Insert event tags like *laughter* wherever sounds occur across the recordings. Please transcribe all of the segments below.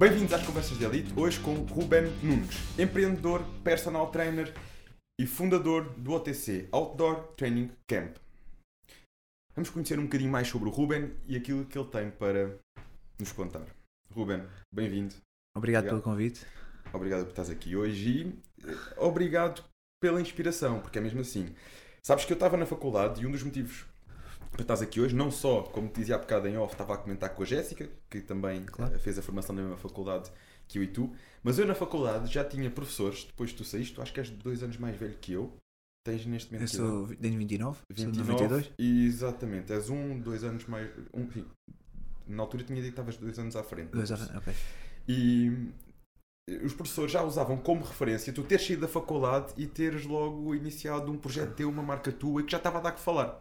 Bem-vindos às Conversas de Elite, hoje com Ruben Nunes, empreendedor, personal trainer e fundador do OTC, Outdoor Training Camp. Vamos conhecer um bocadinho mais sobre o Ruben e aquilo que ele tem para nos contar. Ruben, bem-vindo. Obrigado, obrigado, pelo convite. Obrigado por estás aqui hoje e eh, obrigado pela inspiração, porque é mesmo assim. Sabes que eu estava na faculdade e um dos motivos para estás aqui hoje, não só, como te dizia há bocado em off, estava a comentar com a Jéssica, que também claro. Eh, fez a formação na mesma faculdade que eu e tu, mas eu na faculdade já tinha professores, depois tu saíste, tu acho que és dois anos mais velho que eu, tens neste momento... Eu sou, tenho 29, 29 sou 92. Exatamente, és um, dois anos mais... Um, enfim, na altura tinha dito que estavas dois anos à frente. Dois frente, ok. E os professores já usavam como referência tu teres saído da faculdade e teres logo iniciado um projeto teu, uma marca tua, e que já estava a dar que falar.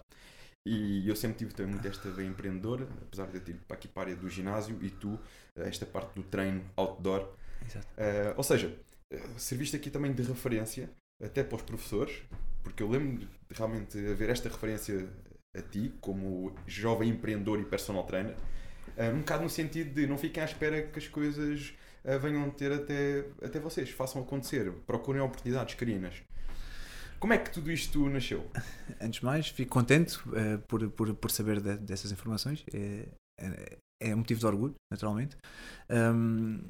E eu sempre tive também muito esta veia empreendedora, apesar de eu ter ido para aqui para a área do ginásio e tu, esta parte do treino outdoor. Exato. Uh, ou seja, uh, serviste aqui também de referência, até para os professores, porque eu lembro de realmente haver esta referência a ti, como jovem empreendedor e personal trainer, uh, um bocado no sentido de não fiquem à espera que as coisas venham ter até, até vocês, façam acontecer, procurem oportunidades, carinas. Como é que tudo isto nasceu? *laughs* Antes de mais, fico contente uh, por, por, por saber de, dessas informações. É, é, um motivo de orgulho, naturalmente. Um,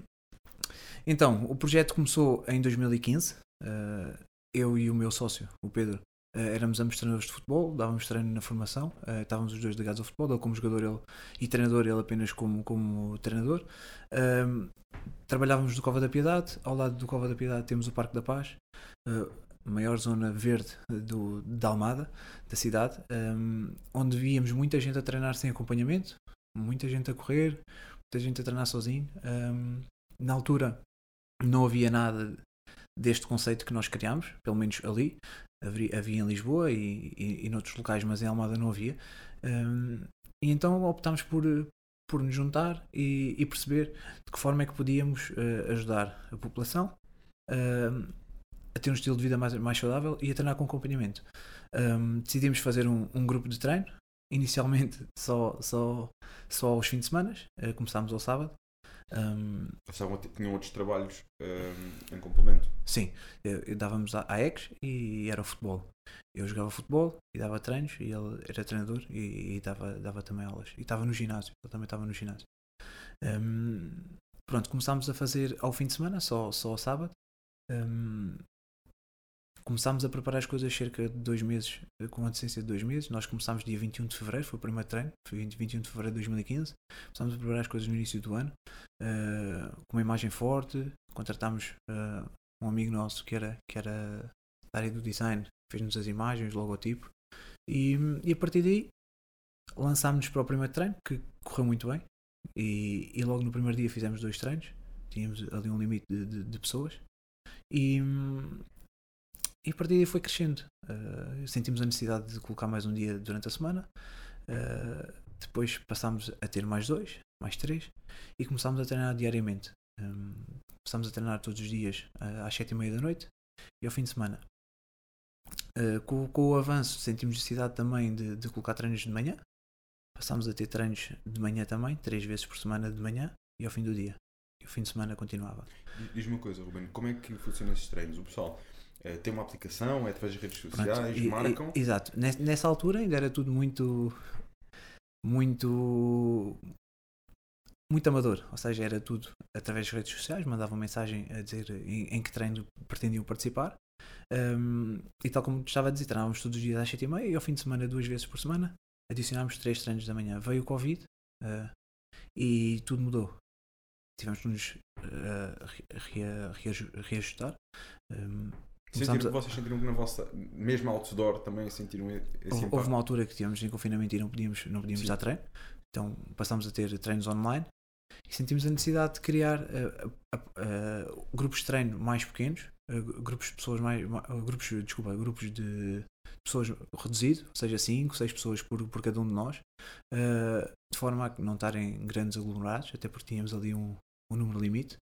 então, o projeto começou em 2015. Uh, eu e o meu sócio, o Pedro, uh, éramos ambos treinadores de futebol, dávamos treino na formação, uh, estávamos os dois ligados ao futebol, ele como jogador ele, e treinador, ele apenas como, como treinador. trabalhávamos do Cova da Piedade, ao lado do Cova da Piedade temos o Parque da Paz. Maior zona verde do, da Almada, da cidade, um, onde víamos muita gente a treinar sem acompanhamento, muita gente a correr, muita gente a treinar sozinho. Um, na altura não havia nada deste conceito que nós criámos, pelo menos ali. Havia, havia em Lisboa e, e, e noutros locais, mas em Almada não havia. Um, e então optámos por, por nos juntar e, e, perceber de que forma é que podíamos uh, ajudar a população. Uh, a ter um estilo de vida mais, mais saudável e a treinar com acompanhamento. Um, decidimos fazer um, um, grupo de treino, inicialmente *laughs* só, só, só aos fins de semana, uh, começámos ao sábado. Um, tinham outros trabalhos um, em complemento? Sim, eu, eu dávamos à, à ex e era o futebol. Eu jogava futebol e dava treinos e ele era treinador e, e dava, dava também aulas. E estava no ginásio, ele também estava no ginásio. Um, pronto, começámos a fazer ao fim de semana, só, só ao sábado. Um, começámos a preparar as coisas cerca de dois meses, com antecedência de dois meses. Nós começámos dia 21 de fevereiro, foi o primeiro treino, foi 21 de fevereiro de 2015. Começámos a preparar as coisas no início do ano, uh, com uma imagem forte. Contratámos uh, um amigo nosso que era, que era da área do design, fez-nos as imagens, o logotipo. E, e a partir daí lançámos-nos para o primeiro treino, que correu muito bem. E, e, logo no primeiro dia fizemos dois treinos, tínhamos ali um limite de, de, de pessoas. E, e a partir daí foi crescendo. Uh, sentimos a necessidade de colocar mais um dia durante a semana. Uh, depois passámos a ter mais dois, mais três e começámos a treinar diariamente. Um, começámos a treinar todos os dias uh, às sete e meia da noite e ao fim de semana. Com, com, o avanço sentimos necessidade também de, de colocar treinos de manhã. Passámos a ter treinos de manhã também, três vezes por semana de manhã e ao fim do dia. E o fim de semana continuava. Diz-me uma coisa, Ruben, como é que funcionam esses treinos? O pessoal é, tem uma aplicação, é através das redes sociais, Pronto, marcam. E, exato. Nessa altura ainda era tudo muito. muito. muito amador. Ou seja, era tudo através das redes sociais, mandavam mensagem a dizer em, em que treino pretendiam participar. Um, e tal como estava a dizer, treinávamos todos os dias às 7h30 e ao fim de semana, duas vezes por semana, adicionámos três treinos da manhã. Veio o Covid uh, e tudo mudou. Tivemos de nos uh, reajustar. Um, Sentiram, a... Vocês sentiram que na vossa, mesmo outdoor, também sentiram esse houve? Houve uma altura que tínhamos em confinamento e não podíamos, não podíamos dar treino, então passámos a ter treinos online e sentimos a necessidade de criar uh, uh, uh, grupos de treino mais pequenos, grupos de pessoas mais, grupos, desculpa, grupos de pessoas reduzido, ou seja, 5, 6 pessoas por, por cada um de nós, de forma a não estarem grandes aglomerados, até porque tínhamos ali um, o número limite.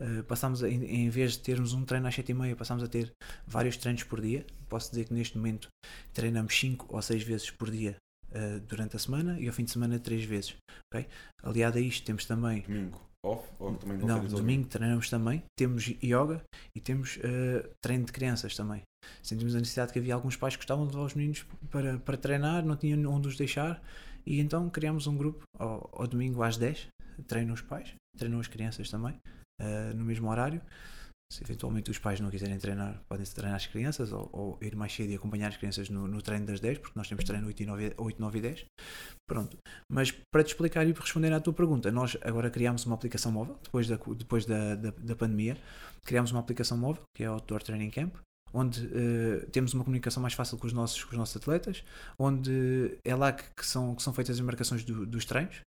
Uh, passámos a, em, em, vez de termos um treino às 7h30, passámos a ter vários treinos por dia. Posso dizer que neste momento treinamos 5 ou 6 vezes por dia uh, durante a semana e ao fim de semana 3 vezes. Okay? Aliado a isto, temos também domingo. off? Ou também Não, ao domingo treinamos também. Temos yoga e temos eh, treino de crianças também. Sentimos a necessidade que havia alguns pais que gostavam de levar os meninos para, para treinar, não tinham onde os deixar, e então criámos um grupo ao, ao domingo às 10. Treinam os pais, treinam as crianças também, eh, no mesmo horário. Se eventualmente os pais não quiserem treinar, podem treinar as crianças ou, ou ir mais cedo e acompanhar as crianças no, no treino das 10, porque nós temos treino 8, e 9, 8, 9 e 10. Pronto. Mas para te explicar e responder à tua pergunta, nós agora criámos uma aplicação móvel, depois da, depois da, da, da pandemia, criámos uma aplicação móvel, que é o Outdoor Training Camp, onde eh, temos uma comunicação mais fácil com os nossos, com os nossos atletas, onde é lá que, que são, que são feitas as marcações do- dos treinos.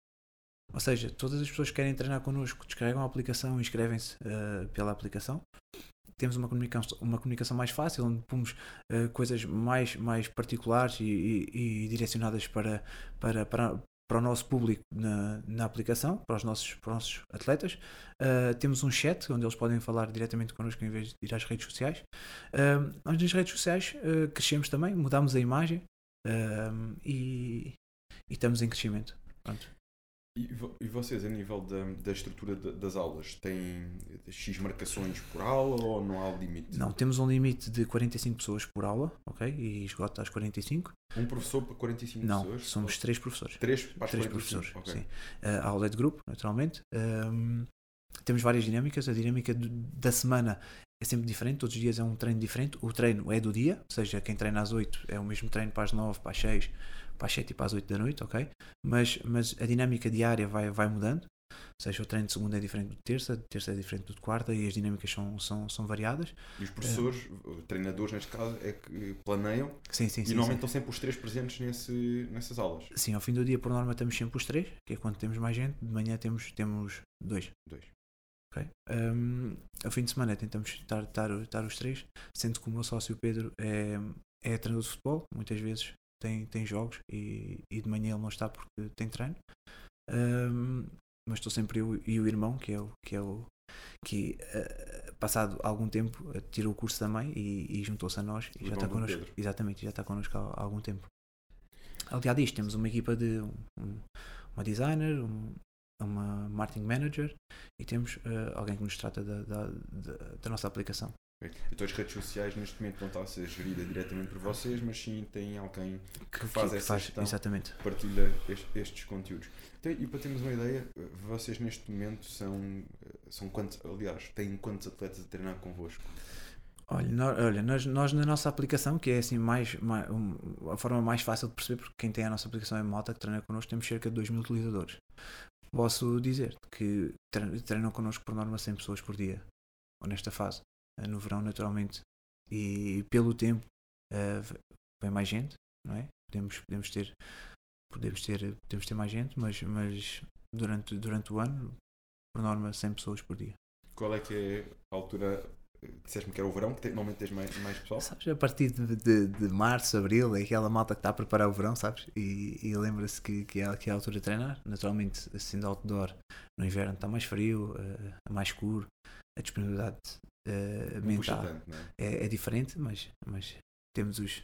Ou seja, todas as pessoas que querem treinar connosco descarregam a aplicação e inscrevem-se eh, pela aplicação. Temos uma comunicação, uma comunicação mais fácil, onde pomos eh, coisas mais, mais particulares e, e- e direcionadas para, para, para, para o nosso público na, na aplicação, para os nossos, para os nossos atletas. Uh, temos um chat onde eles podem falar diretamente connosco em vez de ir às redes sociais. Uh, nós nas redes sociais uh, crescemos também, mudamos a imagem uh, e, e estamos em crescimento. Pronto. E, vo- e vocês, a nível da, da estrutura da- das aulas, têm X marcações por aula ou não há limite? Não, temos um limite de 45 pessoas por aula, ok? E esgota às 45. Um professor para 45 Não, pessoas? somos três professores. Três para três 45? professores, Ok. sim. Uh, a aula é de grupo, naturalmente. Um, temos várias dinâmicas. A dinâmica do- da semana é sempre diferente, todos os dias é um treino diferente. O treino é do dia, ou seja, quem treina às 8 é o mesmo treino para as 9, para as 6, para as 7 e para as 8 da noite, ok? Mas, mas a dinâmica diária vai, vai mudando. Ou seja, o treino de segunda é diferente do de terça, de terça é diferente do de quarta e as dinâmicas são, são, são variadas. E os professores, os treinadores neste caso, é que planeiam Sim, sim, e sim. normalmente estão sempre os três presentes nesse, nessas aulas. Sim, ao fim do dia, por norma, estamos sempre os três, que é quando temos mais gente. De manhã temos, temos dois. Dois. Ok? Um, ao fim de semana tentamos estar, estar, estar os três, sendo que o meu sócio Pedro é, é treinador de futebol, muitas vezes tem, tem jogos e, e de manhã ele não está porque tem treino. Um, mas estou sempre eu e o irmão, que é o que, é o, que eh, passado algum tempo, eh, tirou o curso também e, e juntou-se a nós O e já está connosco. Pedro. Exatamente, já está connosco há, há algum tempo. Aliás, disto, temos uma equipa de um- um- uma designer, um- uma marketing manager e temos eh, alguém que nos trata da, da, da- da nossa aplicação. Então as redes sociais neste momento não está a ser gerida diretamente por vocês, mas sim tem alguém que faz essa gestão. Exatamente. que partilha est- estes conteúdos. Então, e para termos uma ideia, vocês neste momento são, são quantos, aliás, têm quantos atletas a treinar convosco? Olha, nó- olha nós, nós na nossa aplicação, que é assim mais, mais- um- a forma mais fácil de perceber, porque quem tem a nossa aplicação é malta que treina connosco, temos cerca de 2 mil utilizadores. Posso dizer que tre- treinam connosco por norma 100 pessoas por dia, ou nesta fase. Eh, No verão, naturalmente, e pelo tempo, eh, vem mais gente, não é? Podemos, podemos, ter, podemos, ter, podemos ter mais gente, mas, mas durante, durante o ano, por norma, 100 pessoas por dia. Qual é que é a altura? eh, Disseste-me que era o verão, que normalmente tens mais, mais pessoal? Sabes, a partir de, de, de março, abril, é aquela malta que está a preparar o verão, sabes? E, e lembra-se que, que, é, que é a altura de treinar. Naturalmente, sendo outdoor, no inverno está mais frio, eh, mais escuro, a disponibilidade puxa mental tanto, é? é, é diferente, mas, mas temos os,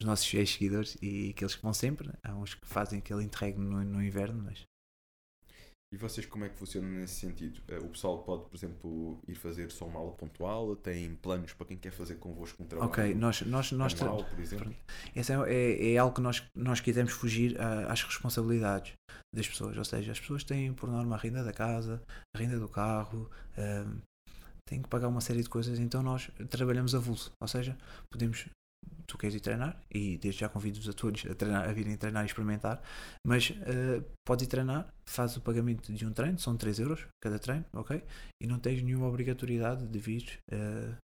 os nossos fiéis seguidores e aqueles que vão sempre. Há uns que fazem aquele interregno no, no inverno, mas E vocês como é que funcionam nesse sentido? Eh, O pessoal pode, por exemplo, ir fazer só uma aula pontual? Tem planos para quem quer fazer convosco um trabalho ok, nós, nós, nós anual, por exemplo? Esse é, é, é algo que nós, nós quisemos fugir a- às responsabilidades das pessoas. Ou seja, as pessoas têm por norma a renda da casa, a renda do carro, ahm, têm que pagar uma série de coisas, então nós trabalhamos a vulso. Ou seja, podemos. Tu queres ir treinar, e desde já convido-vos a todos a, treinar, a virem treinar e experimentar, mas ah, podes ir treinar, faz o pagamento de um treino, são 3 euros cada treino, ok? E não tens nenhuma obrigatoriedade de vir ah,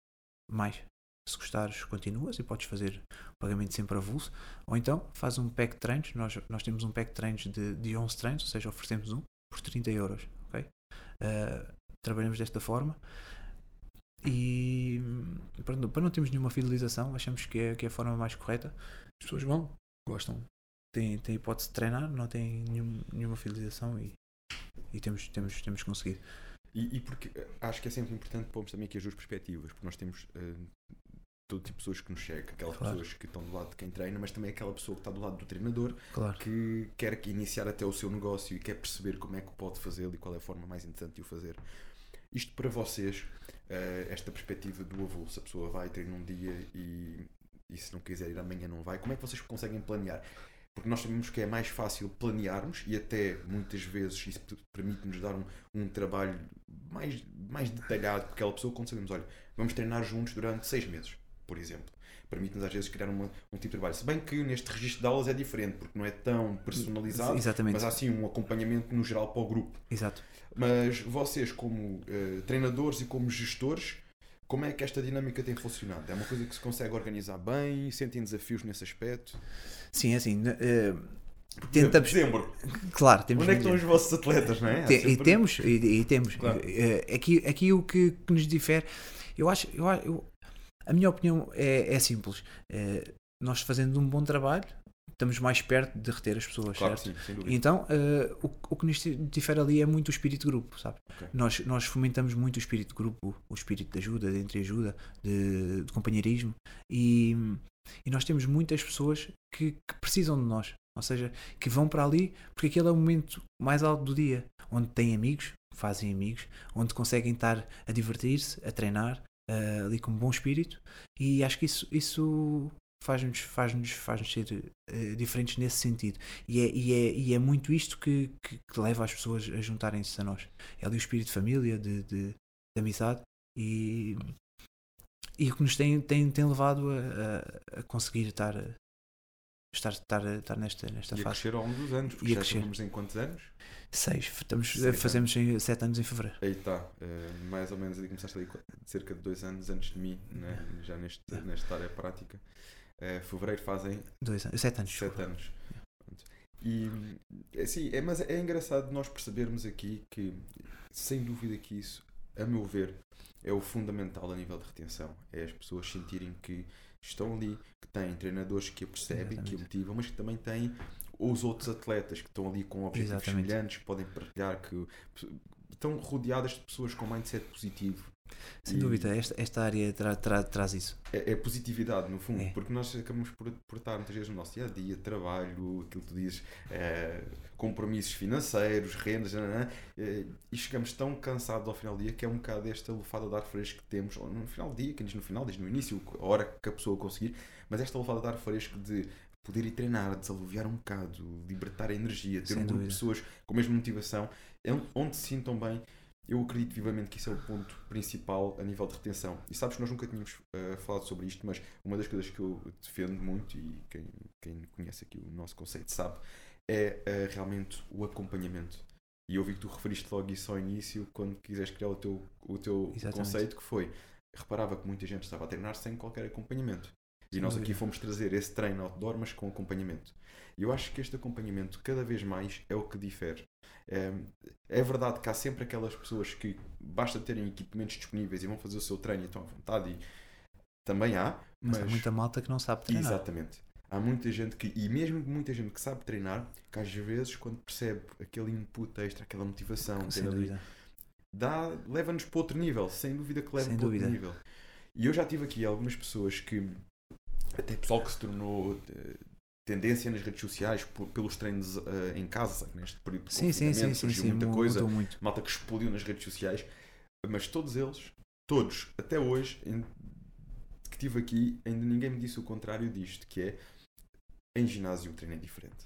mais. Se gostares, continuas e podes fazer o pagamento sempre avulso. Ou então faz um pack de treinos. Nós, nós temos um pack de treinos de, de 11 treinos, ou seja, oferecemos um por 30 euros. ok? Ah, trabalhamos desta forma. E pronto, para não termos nenhuma fidelização, achamos que é, que é a forma mais correta. As pessoas vão, gostam, têm, têm hipótese de treinar, não têm nenhum, nenhuma fidelização e, e temos, temos, temos conseguido. E, e porque acho que é sempre importante pormos também aqui as duas perspectivas, porque nós temos eh, todo tipo de pessoas que nos chegam, aquelas Claro. pessoas que estão do lado de quem treina, mas também aquela pessoa que está do lado do treinador Claro. que quer que iniciar até o seu negócio e quer perceber como é que pode fazê-lo e qual é a forma mais interessante de o fazer. Isto para vocês, eh, esta perspectiva do avô, se a pessoa vai, treina um dia e, e se não quiser ir amanhã não vai, como é que vocês conseguem planear? Porque nós sabemos que é mais fácil planearmos e até muitas vezes isso permite-nos dar um, um trabalho mais, mais detalhado com aquela pessoa quando sabemos, olha, vamos treinar juntos durante seis meses, por exemplo. Permite-nos às vezes criar uma- um tipo de trabalho. Se bem que neste registro de aulas é diferente, porque não é tão personalizado, Exatamente. mas há sim um acompanhamento no geral para o grupo. Exato. Mas vocês, como eh, treinadores e como gestores, como é que esta dinâmica tem funcionado? É uma coisa que se consegue organizar bem? Sentem desafios nesse aspecto? Sim, é assim. né, eh, tentamos. Dezembro. Claro, temos. Onde é que estão os vossos atletas, não é? Há Te- E sempre- temos, e, e temos. Claro. Eh, Aqui, aqui o que, que nos difere, eu acho, eu- a minha opinião é, é simples. Eh, nós fazendo um bom trabalho, estamos mais perto de reter as pessoas, Claro, certo? sim. Então, eh, o, o que nos difere ali é muito o espírito de grupo, sabe? Ok. Nós, nós fomentamos muito o espírito de grupo, o espírito de ajuda, de entreajuda, de, de companheirismo e, e nós temos muitas pessoas que, que precisam de nós, ou seja, que vão para ali porque aquele é o momento mais alto do dia, onde têm amigos, fazem amigos, onde conseguem estar a divertir-se, a treinar, eh, ali com um bom espírito e acho que isso, isso faz-nos faz -nos, faz -nos ser eh, diferentes nesse sentido. E é, e é, e é muito isto que, que, que leva as pessoas a juntarem-se a nós. É ali o espírito de família, de, de, de amizade e, e o que nos tem, tem, tem levado a, a, a conseguir estar, estar, estar, estar nesta, nesta E fase. crescer ao longo dos anos, porque E já crescer. estamos em quantos anos? Seis. Estamos, fazemos em sete anos em fevereiro. Aí está, eh, mais ou menos ali começaste ali cerca de dois anos antes de mim, né? já neste, nesta área prática. Eh, fevereiro fazem Dois anos, sete anos. sete desculpa. anos. E assim, é, mas é engraçado nós percebermos aqui que, sem dúvida que isso, a meu ver, é o fundamental a nível de retenção. É as pessoas sentirem que estão ali, que têm treinadores que a percebem, que a Exatamente. motivam, mas que também têm os outros atletas que estão ali com objetivos Exatamente. semelhantes, que podem partilhar, que estão rodeadas de pessoas com mindset positivo. Sem E- dúvida, esta, esta área tra, tra, traz isso. é, é positividade, no fundo, É. porque nós acabamos por, por estar muitas vezes no nosso dia a dia, trabalho, aquilo que tu dizes, eh, compromissos financeiros, rendas, nananã, eh, e chegamos tão cansados ao final do dia que é um bocado esta lufada de ar fresco que temos, no final do dia, quem diz no final, diz no início, a hora que a pessoa conseguir, mas esta lufada de ar fresco de poder ir treinar, desaluviar um bocado, libertar a energia, ter Sem um grupo de pessoas com a mesma motivação, é onde se sintam bem. Eu acredito vivamente que isso é o ponto principal a nível de retenção. E sabes que nós nunca tínhamos eh, falado sobre isto, mas uma das coisas que eu defendo muito, e quem, quem conhece aqui o nosso conceito sabe, é eh, realmente o acompanhamento. E eu vi que tu referiste logo isso ao início, quando quiseste criar o teu, o teu Exatamente. conceito, que foi, reparava que muita gente estava a treinar sem qualquer acompanhamento. E nós aqui fomos trazer esse treino outdoor, mas com acompanhamento. E eu acho que este acompanhamento, cada vez mais, é o que difere. É, é verdade que há sempre aquelas pessoas que basta terem equipamentos disponíveis e vão fazer o seu treino e estão à vontade, e também há, Mas, mas, há muita malta que não sabe treinar. Exatamente. Há muita gente que, e mesmo muita gente que sabe treinar, que às vezes quando percebe aquele input extra, aquela motivação, Sem dúvida. dá, leva-nos para outro nível, sem dúvida que leva Sem para outro dúvida. nível. E eu já tive aqui algumas pessoas que, até pessoal que se tornou eh, tendência nas redes sociais por- pelos treinos eh, em casa, neste período de Sim, sim, sim, surgiu sim. muita mu- coisa, muito. malta que explodiu nas redes sociais, mas todos eles, todos, até hoje, em- que tive aqui, ainda ninguém me disse o contrário disto, que é em ginásio o treino é diferente.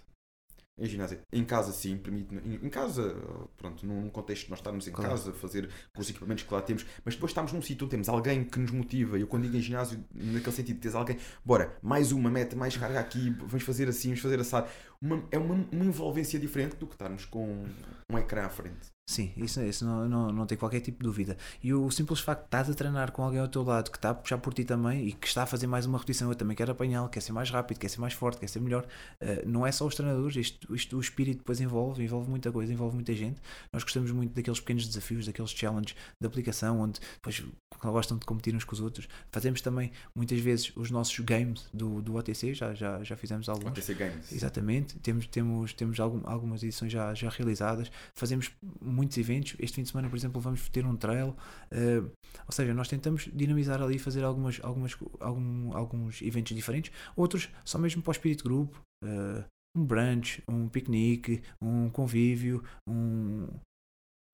Em ginásio, em casa sim, permite em, em casa, pronto, num contexto de nós estarmos em Claro. casa, fazer com os equipamentos que lá temos, mas depois estamos num sítio onde temos alguém que nos motiva. Eu quando digo em ginásio, naquele sentido, tens alguém, bora, mais uma meta, mais carga aqui, vamos fazer assim, vamos fazer assado. Uma, é uma, uma envolvência diferente do que estarmos com um ecrã à frente. Sim, isso, isso não, não, não tem qualquer tipo de dúvida. E o simples facto de estás a treinar com alguém ao teu lado que está a puxar por ti também e que está a fazer mais uma repetição, eu também quero apanhá-lo, quer ser mais rápido, quer ser mais forte, quer ser melhor. eh, não é só os treinadores, isto, isto o espírito depois envolve, envolve muita coisa, envolve muita gente. Nós gostamos muito daqueles pequenos desafios, daqueles challenges de aplicação, onde depois gostam de competir uns com os outros. Fazemos também muitas vezes os nossos games do, do OTC, já, já, já fizemos alguns. OTC Games. Exatamente, temos, temos, temos algum- algumas edições já, já realizadas, fazemos muitos eventos. Este fim de semana, por exemplo, vamos ter um trail. Uh, ou seja, nós tentamos dinamizar ali, fazer algumas, algumas, algum, alguns eventos diferentes. Outros só mesmo para o espírito grupo. Uh, um brunch, um piquenique, um convívio, um,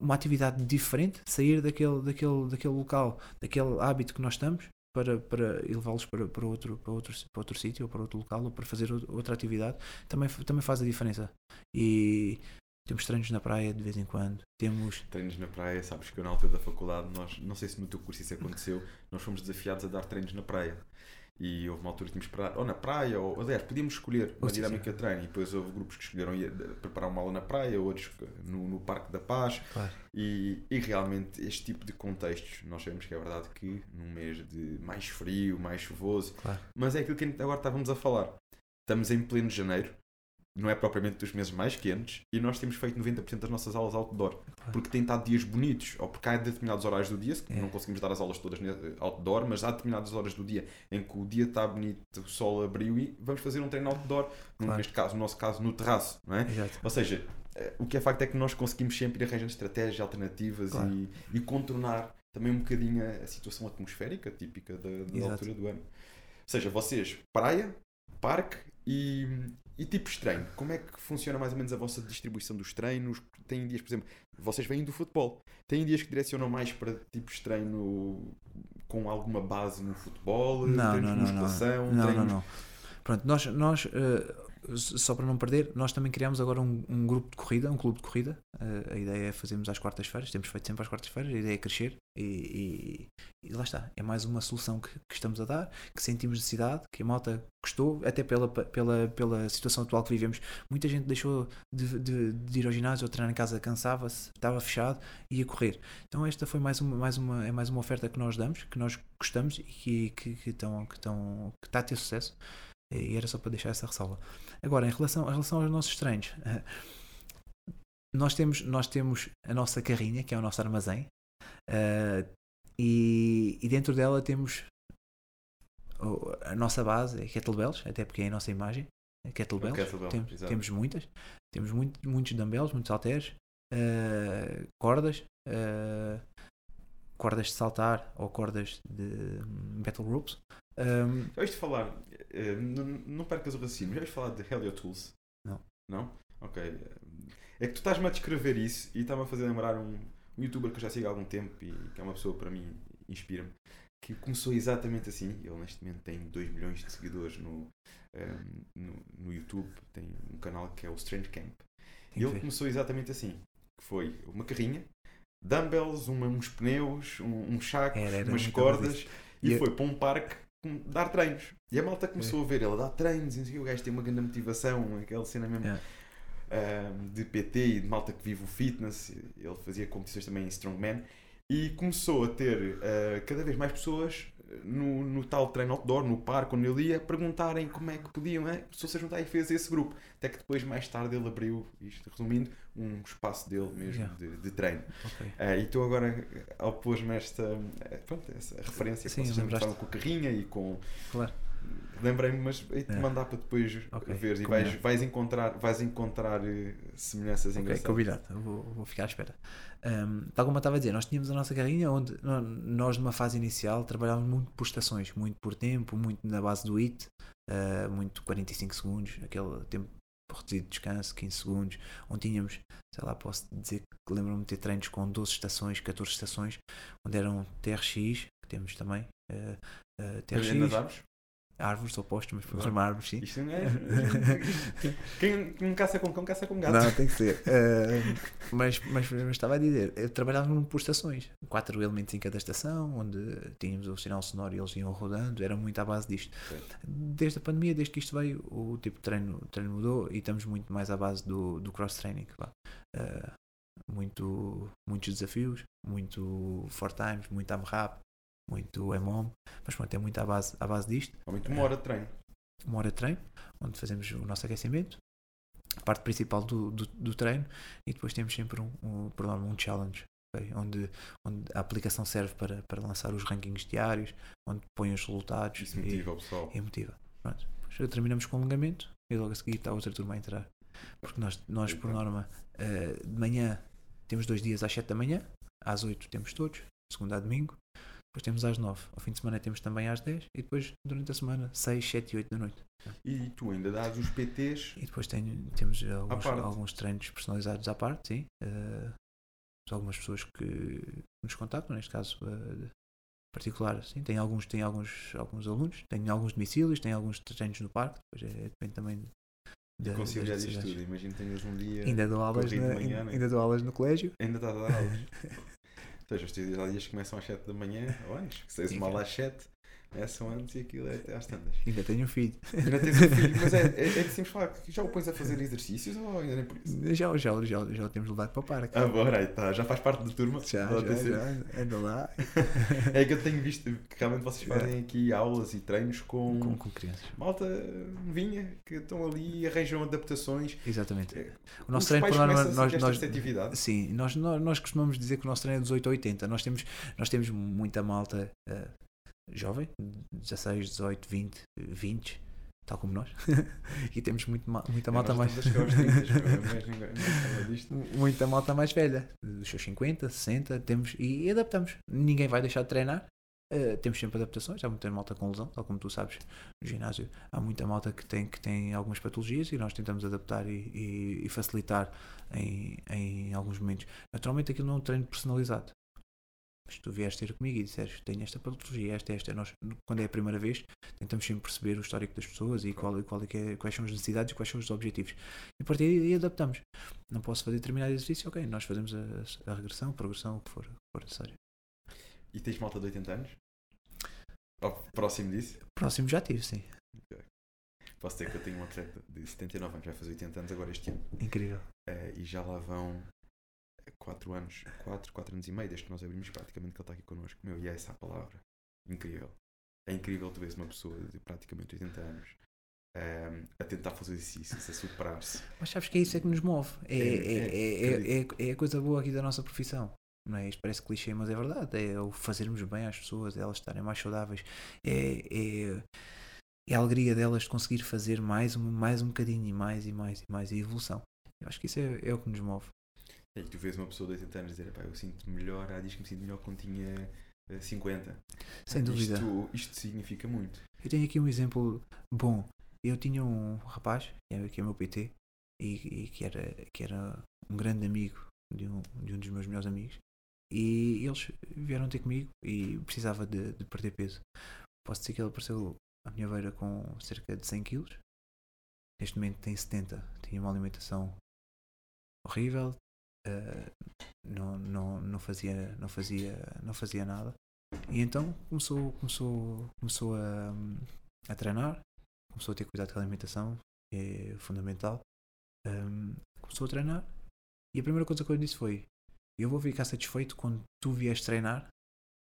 uma atividade diferente, sair daquele, daquele, daquele local, daquele hábito que nós estamos para, para levá-los para, para, outro, para, outro, para outro sítio ou para outro local ou para fazer outra atividade, também, também faz a diferença. E temos treinos na praia de vez em quando. Temos treinos na praia, sabes que eu na altura da faculdade, nós, não sei se no teu curso isso aconteceu, nós fomos desafiados a dar treinos na praia. E houve uma altura que tínhamos que parar, ou na praia, ou aliás, podíamos escolher uma dinâmica de treino. E depois houve grupos que escolheram ir, preparar uma aula na praia, outros no, no Parque da Paz. Claro. E, e realmente, este tipo de contextos, nós sabemos que é verdade que num mês de mais frio, mais chuvoso, claro. mas é aquilo que agora estávamos a falar. Estamos em pleno janeiro, não é propriamente dos meses mais quentes, e nós temos feito 90% das nossas aulas outdoor. Claro. Porque tem estado dias bonitos, ou porque há determinados horários do dia, é. não conseguimos dar as aulas todas outdoor, mas há determinadas horas do dia em que o dia está bonito, o sol abriu e vamos fazer um treino outdoor, claro. neste caso, no nosso caso, no terraço, não é? Exato. Ou seja, eh, o que é facto é que nós conseguimos sempre ir arranjando estratégias alternativas claro. e, e, contornar também um bocadinho a situação atmosférica típica da, da altura do ano. Ou seja, vocês, praia, parque e, e tipos de treino. Como é que funciona mais ou menos a vossa distribuição dos treinos? Tem dias, por exemplo, vocês vêm do futebol. Tem dias que direcionam mais para tipos de treino com alguma base no futebol? Não, treinos não, de musculação? Não, não, não, não. Pronto, nós, nós uh, só para não perder, nós também criamos agora um, um grupo de corrida, um clube de corrida. Uh, a ideia é fazermos às quartas-feiras, temos feito sempre às quartas-feiras, a ideia é crescer e, e, e, lá está. É mais uma solução que, que, estamos a dar, que sentimos necessidade, que a malta gostou, até pela, pela, pela situação atual que vivemos. Muita gente deixou de, de, de ir ao ginásio ou treinar em casa, cansava-se, estava fechado e ia correr. Então esta foi mais uma, mais uma, é mais uma oferta que nós damos, que nós gostamos e que, que, que, que, estão, que está a ter sucesso. E era só para deixar essa ressalva. Agora, em relação, em relação aos nossos treinos, eh, *laughs* nós temos, nós temos a nossa carrinha, que é o nosso armazém, uh, e, e, dentro dela temos a nossa base, é kettlebells, até porque é a nossa imagem, é kettlebells. Kettlebell, temos, temos, muitas, temos muito, muitos dumbbells, muitos halteres, uh, cordas, uh, cordas de saltar ou cordas de battle ropes. Um, já ouviste falar, uh, não, percas o raciocínio, já ouviste falar de Helio Tools? Não. Não? Ok. É que tu estás-me a descrever isso e está-me a fazer lembrar um, um youtuber que eu já sigo há algum tempo e que é uma pessoa para mim, inspira-me, que começou exatamente assim. Ele neste momento tem 2 milhões de seguidores no, um, no, no, YouTube, tem um canal que é o Strange Camp. E ele começou exatamente assim: que foi uma carrinha, dumbbells, uma, uns pneus, um, uns sacos, era, era umas cordas, e, e foi para um parque dar treinos. E a malta começou é. a ver ele a dar treinos, e o gajo tem uma grande motivação, aquela cena mesmo é. um, de PT e de malta que vive o fitness. Ele fazia competições também em Strongman e começou a ter uh, cada vez mais pessoas no, no tal treino outdoor, no parque onde ele ia, perguntarem como é que podiam, é? se juntar e fez esse grupo. Até que depois, mais tarde, ele abriu, isto resumindo, um espaço dele mesmo yeah. de, de, treino. Okay. Uh, e tu agora opôs-me esta pronto, essa referência Sim, que vocês estavam com a carrinha e com. Claro lembrei-me, mas hei-te é. mandar para depois okay. ver e vais, vais, encontrar, vais encontrar eh, semelhanças okay, engraçadas. Combinado, vou, vou ficar à espera. Um, tal como eu estava a dizer, nós tínhamos a nossa carrinha onde nós, numa fase inicial, trabalhávamos muito por estações, muito por tempo, muito na base do HIT, uh, muito 45 segundos, aquele tempo reduzido de descanso, 15 segundos, onde tínhamos, sei lá, posso dizer que lembro-me de ter treinos com 12 estações, 14 estações, onde eram TRX, que temos também, uh, uh, TRX, Árvores opostas, mas podemos chamar árvores, sim. Isto não é. *laughs* quem, quem caça com cão, caça com gato. Não, tem que ser. Uh, mas, mas, mas, estava a dizer, eu trabalhava por estações. Quatro elementos em cada estação, onde tínhamos o sinal sonoro e eles iam rodando, era muito à base disto. Desde a pandemia, desde que isto veio, o tipo de treino, treino mudou e estamos muito mais à base do, do cross-training. Uh, muito, muitos desafios, muito for times, muito AMRAP, muito EMOM, mas pronto, é muito à base, à base disto. Muito uma hora de treino. Uma hora de treino, onde fazemos o nosso aquecimento, a parte principal do, do, do treino, e depois temos sempre um, um, um, um challenge, okay? onde, onde a aplicação serve para, para lançar os rankings diários, onde põe os resultados. Isso motiva o pessoal. E motiva. Pronto. Depois terminamos com o alongamento e logo a seguir está a outra turma a entrar. Porque nós, nós por norma, uh, de manhã temos dois dias às 7 da manhã, às 8 temos todos, segunda a domingo, depois temos às 9, ao fim de semana temos também às 10 e depois durante a semana 6, 7 e 8 da noite. E tu ainda dás os PTs. E depois tenho, temos alguns, parte. alguns treinos personalizados à parte, sim. Uh, algumas pessoas que nos contactam, neste caso uh, particular, sim. Tem alguns, tem alguns, alguns alunos, tem alguns domicílios, tem alguns treinos no parque, depois é, depende também de conciliar isto tudo, imagino que tenhas um dia. Ainda dou aulas, na, manhã, ainda, ainda dou aulas no colégio. Ainda estás a dar aulas. *laughs* Então, os teus dias começam às 7 da manhã, ou antes, que seis mal às 7, começam antes e aquilo é até às tantas. Ainda tenho um filho. *laughs* Ainda tens um filho, mas é, é, é que sempre falar que já o pões a fazer exercícios ou ainda nem por isso? Já, já, já, já o temos levado para o parque. Ah, bora, aí tá, já faz parte da turma. Já, já, já, anda lá. *laughs* é que eu tenho visto que realmente vocês fazem aqui aulas e treinos com, com, com crianças. Malta vinha, que estão ali e arranjam adaptações. Exatamente. É, o nosso treino, por norma, nós, nós, atividade. sim, nós, nós, nós costumamos dizer que o nosso treino é dos 8 a 80. Nós temos, nós temos muita malta. Uh, jovem, 16, 18, 20, 20, tal como nós. *laughs* e temos muito, muita malta mais. *laughs* muita malta mais velha, dos seus 50, 60, temos, e adaptamos. Ninguém vai deixar de treinar. Uh, temos sempre adaptações, há muita malta com lesão, tal como tu sabes, no ginásio há muita malta que tem, que tem algumas patologias e nós tentamos adaptar e, e, e facilitar em, em alguns momentos. Naturalmente aquilo não é um treino personalizado, se tu vieste ter comigo e disseres tenho esta patologia, esta, esta, nós, quando é a primeira vez, tentamos sempre perceber o histórico das pessoas e qual, qual é, é quais são as necessidades e quais são os objetivos. E a partir daí adaptamos. Não posso fazer determinado exercício, ok, nós fazemos a, a regressão, a progressão, o que for, for necessário. E tens malta de 80 anos? Ou próximo disso? Próximo já tive, sim. Okay. Posso dizer que eu tenho uma atleta de 79 anos, vai fazer 80 anos agora este ano. Incrível. Uh, e já lá vão 4 anos, 4, 4 anos e meio desde que nós abrimos praticamente que ele está aqui connosco. Meu, e é essa a palavra. Incrível. É incrível tu vês uma pessoa de praticamente 80 anos um, ehm, a tentar fazer exercícios, a superar-se. Mas sabes que é isso é que nos move. É, é, é, é, é, a coisa boa aqui da nossa profissão. Não é? Isto parece clichê, mas é verdade. É o fazermos bem às pessoas, elas estarem mais saudáveis. É, é, é a alegria delas de conseguir fazer mais um, mais um bocadinho e mais e mais e mais. E evolução. Eu acho que isso é, é o que nos move. É que tu vês uma pessoa de 80 anos dizer, pá, eu sinto melhor, há dias que me sinto melhor quando tinha 50. Eh, Sem dúvida. Isto, isto significa muito. Eu tenho aqui um exemplo bom. Eu tinha um rapaz, que é o meu PT, e, e, que, era, que era um grande amigo de um, de um dos meus melhores amigos, e eles vieram ter comigo e precisava de, de perder peso. Posso dizer que ele apareceu à minha beira com cerca de 100 kg. Neste momento tem 70. Tinha uma alimentação horrível, uh, não, não, não, fazia, não, fazia, não fazia nada. E então começou, começou, começou a, a treinar, começou a ter cuidado com a alimentação, é fundamental. Um, começou a treinar e a primeira coisa que eu disse foi: Eu vou ficar satisfeito quando tu vies treinar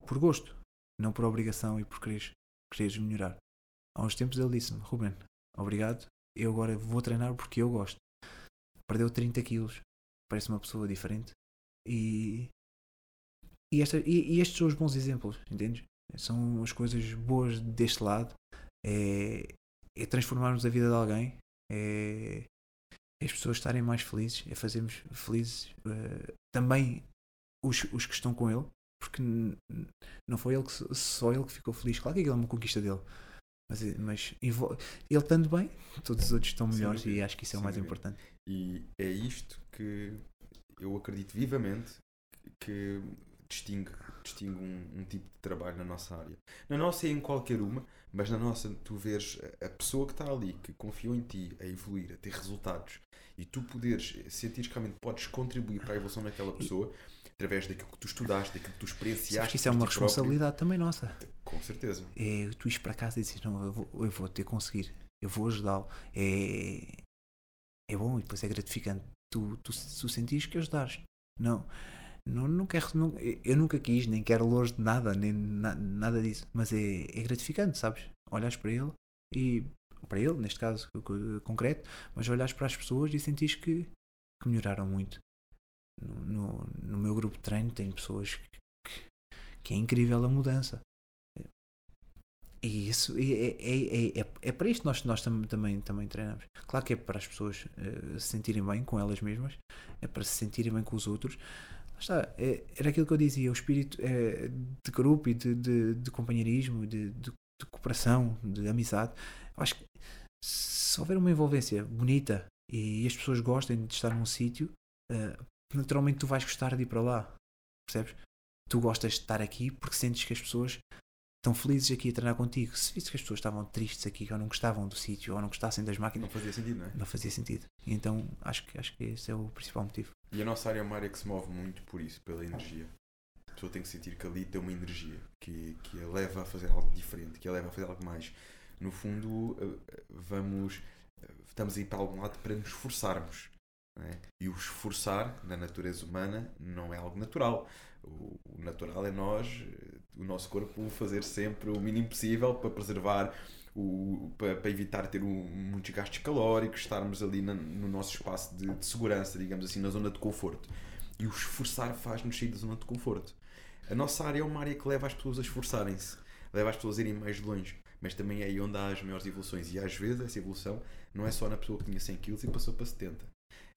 por gosto, não por obrigação e por quereres, quereres melhorar. Há uns tempos ele disse-me: Ruben, obrigado, eu agora vou treinar porque eu gosto. Perdeu 30 quilos, parece uma pessoa diferente. E, e, esta, e, e estes são os bons exemplos, entendes? São as coisas boas deste lado. É, é transformarmos a vida de alguém, é, é as pessoas estarem mais felizes, é fazermos felizes uh, também os, os que estão com ele, porque não foi ele que, só ele que ficou feliz. Claro que aquilo é uma conquista dele, mas, mas ele estando bem, todos os outros estão melhores Sim, e acho que isso é o mais importante. E é isto que eu acredito vivamente que distingue, distingue um, um, tipo de trabalho na nossa área. Na nossa e em qualquer uma, mas na nossa tu vês a pessoa que está ali, que confiou em ti a evoluir, a ter resultados, e tu poderes sentir que realmente podes contribuir para a evolução daquela pessoa através daquilo que tu estudaste, daquilo que tu experienciaste. Acho que isso é uma responsabilidade próprio. também nossa. Com certeza. É tu ires para casa e dizes, não, eu vou, eu vou ter conseguir, eu vou ajudá-lo. É, é bom e depois é gratificante tu, tu, tu sentires que ajudares. Não, não, não quero, não, eu nunca quis, nem quero louros de nada, nem na, nada disso, mas é, é gratificante, sabes? Olhas para ele e para ele, neste caso concreto, mas olhas para as pessoas e sentis que, que melhoraram muito. No, no, meu grupo de treino tem pessoas que, que, que, é incrível a mudança. E isso é, é, é, é, para isto nós, nós tam, também, também treinamos. Claro que é para as pessoas uh, se sentirem bem com elas mesmas, é para se sentirem bem com os outros. Está, é, era aquilo que eu dizia, o espírito é, de grupo e de, de, de companheirismo, de, de, de, cooperação, de amizade. Eu acho que se houver uma envolvência bonita e as pessoas gostem de estar num sítio, uh, naturalmente tu vais gostar de ir para lá. Percebes? Tu gostas de estar aqui porque sentes que as pessoas estão felizes aqui a treinar contigo. Se visse que as pessoas estavam tristes aqui, ou não gostavam do sítio, ou não gostassem das máquinas, não fazia sentido, não é? Não fazia sentido. E então acho que, acho que esse é o principal motivo. E a nossa área é uma área que se move muito por isso, pela energia. A pessoa tem que sentir que ali tem uma energia que, que a leva a fazer algo diferente, que a leva a fazer algo mais. No fundo, eh, vamos. Estamos a ir para algum lado para nos esforçarmos. É? E o esforçar na natureza humana não é algo natural. O, natural é nós o nosso corpo fazer sempre o mínimo possível para preservar o, para, para, evitar ter um, muitos gastos calóricos, estarmos ali na, no nosso espaço de, de, segurança, digamos assim, na zona de conforto. E o esforçar faz-nos sair da zona de conforto. A nossa área é uma área que leva as pessoas a esforçarem-se, leva as pessoas a irem mais longe, mas também é aí onde há as maiores evoluções. E às vezes essa evolução não é só na pessoa que tinha 100 kg e passou para 70,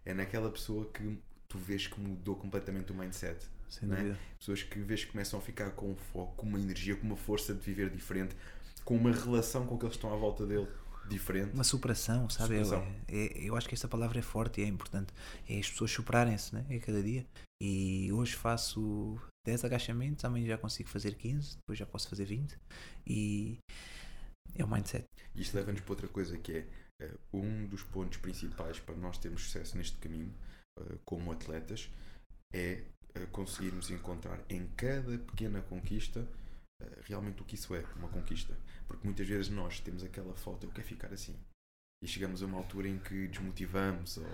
é naquela pessoa que tu vês que mudou completamente o mindset sem né? dúvida. Pessoas que vês que começam a ficar com um foco, com uma energia, com uma força de viver diferente, com uma relação com aqueles que estão à volta dele diferente. Uma superação, sabe? Superação. Eu, é, eu acho que esta palavra é forte e é importante. É as pessoas superarem-se né? é cada dia. E hoje faço 10 agachamentos, amanhã já consigo fazer 15, depois já posso fazer 20. E é o mindset. Isto leva-nos para outra coisa que é um dos pontos principais para nós termos sucesso neste caminho, uh, como atletas, é conseguirmos encontrar em cada pequena conquista realmente o que isso é, uma conquista. Porque muitas vezes nós temos aquela foto, eu quero ficar assim. E chegamos a uma altura em que desmotivamos ou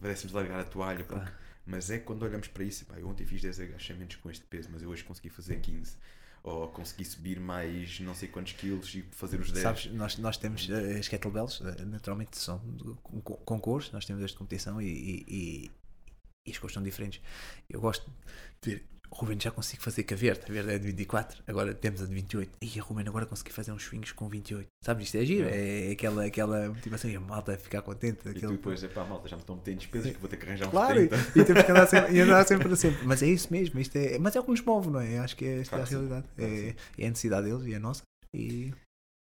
parecemos largar a toalha. Porque... Mas é quando olhamos para isso, pá, eu ontem fiz 10 agachamentos com este peso, mas eu hoje consegui fazer 15 ou consegui subir mais não sei quantos quilos e fazer os 10. Sabes, nós, nós temos uh, as kettlebells, uh, naturalmente são concursos, nós temos esta competição e, e, e as coisas são diferentes. Eu gosto de ver, Ruben já consigo fazer com a verde, a verde é de 24, agora temos a de 28. E a Ruben agora consegui fazer uns swings com 28. Sabes, isto é giro, é, é aquela, aquela motivação e a malta ficar contente. E tu depois, é pá, malta, já me estão metendo despesas que vou ter que arranjar uns claro, 30. E, temos que andar sempre, e andar sempre, *laughs* sempre. Mas é isso mesmo, isto é, mas é o que nos move, não é? Acho que é, esta claro, é a realidade. É, é, a necessidade deles e é a nossa. E,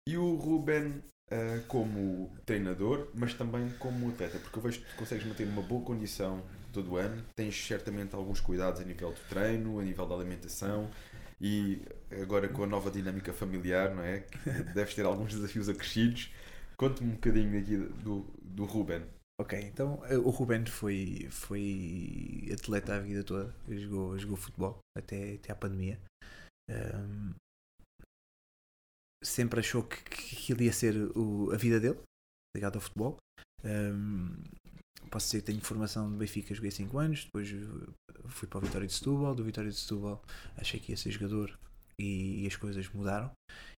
e o Ruben uh, como treinador, mas também como atleta, porque eu vejo que tu consegues manter uma boa condição todo o ano, tens certamente alguns cuidados a nível do treino, a nível da alimentação e agora com a nova dinâmica familiar, não é? Que *laughs* deves ter alguns desafios acrescidos. Conte-me um bocadinho aqui do, do Ruben. Ok, então eh, o Ruben foi, foi atleta a vida toda, jogou, jogou futebol até, até à pandemia. Um, sempre achou que, que ele ia ser o, a vida dele, ligado ao futebol. Um, posso dizer que tenho formação de Benfica, joguei 5 anos, depois fui para o Vitória de Setúbal, do Vitória de Setúbal achei que ia ser jogador e, e, as coisas mudaram.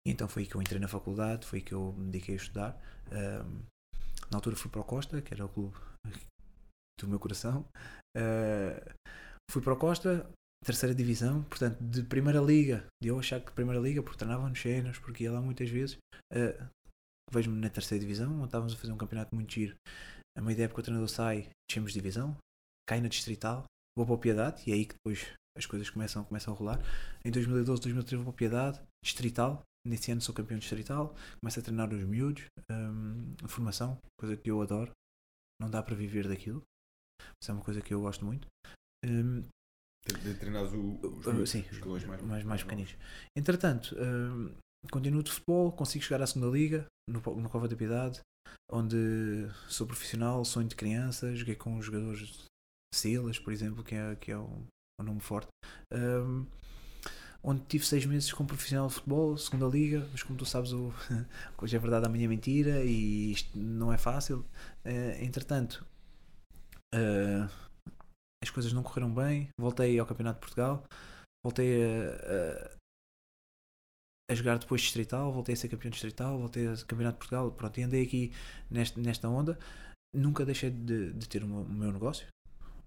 E então foi aí que eu entrei na faculdade, foi aí que eu me dediquei a estudar. Um, na altura fui para o Costa, que era o clube do meu coração. Uh, fui para o Costa, terceira divisão, portanto, de primeira liga, de eu achar que primeira liga, porque treinava nos cenas, porque ia lá muitas vezes, uh, vejo-me na terceira divisão, onde estávamos a fazer um campeonato muito giro. A meio da época o treinador sai, descemos de divisão, cai na distrital, vou para o Piedade, e é aí que depois as coisas começam, começam a rolar. Em 2012, 2013 vou para o Piedade, distrital, nesse ano sou campeão distrital, começo a treinar os miúdos, um, a formação, coisa que eu adoro, não dá para viver daquilo, isso é uma coisa que eu gosto muito. Um, de treinar os, os, sim, os mais, mais, mais pequeninos. Entretanto, uh, continuo de futebol, consigo chegar à segunda liga, no, no Cova da Piedade, onde sou profissional, sonho de criança, joguei com os jogadores Silas, por exemplo, que é, que é um, um nome forte. Um, onde tive seis meses como profissional de futebol, segunda liga, mas como tu sabes, o, *laughs* hoje é verdade, amanhã é mentira e isto não é fácil. Uh, entretanto, uh, as coisas não correram bem, voltei ao Campeonato de Portugal, voltei a, a, jogar depois distrital, voltei a ser campeão distrital, voltei a Campeonato de Portugal, pronto, e andei aqui nesta, nesta onda. Nunca deixei de, de ter o meu, o meu negócio,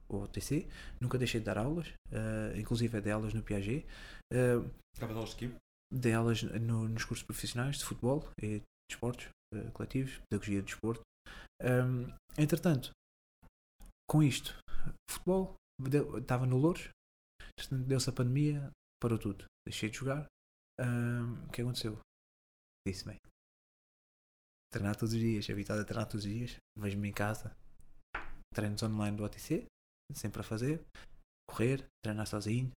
o TC, nunca deixei de dar aulas, uh, inclusive dei aulas no Piaget. Uh, Davas aulas de quê? dei aulas no- nos cursos profissionais de futebol e de esportes eh, coletivos, pedagogia de desporto. Ahm, entretanto, com isto, futebol, estava no Louros, deu-se a pandemia, parou tudo. Deixei de jogar. O que aconteceu? Disse bem. Treinar todos os dias, habituado a treinar todos os dias, vejo-me em casa, treinos online do OTC, sempre a fazer, correr, treinar sozinho,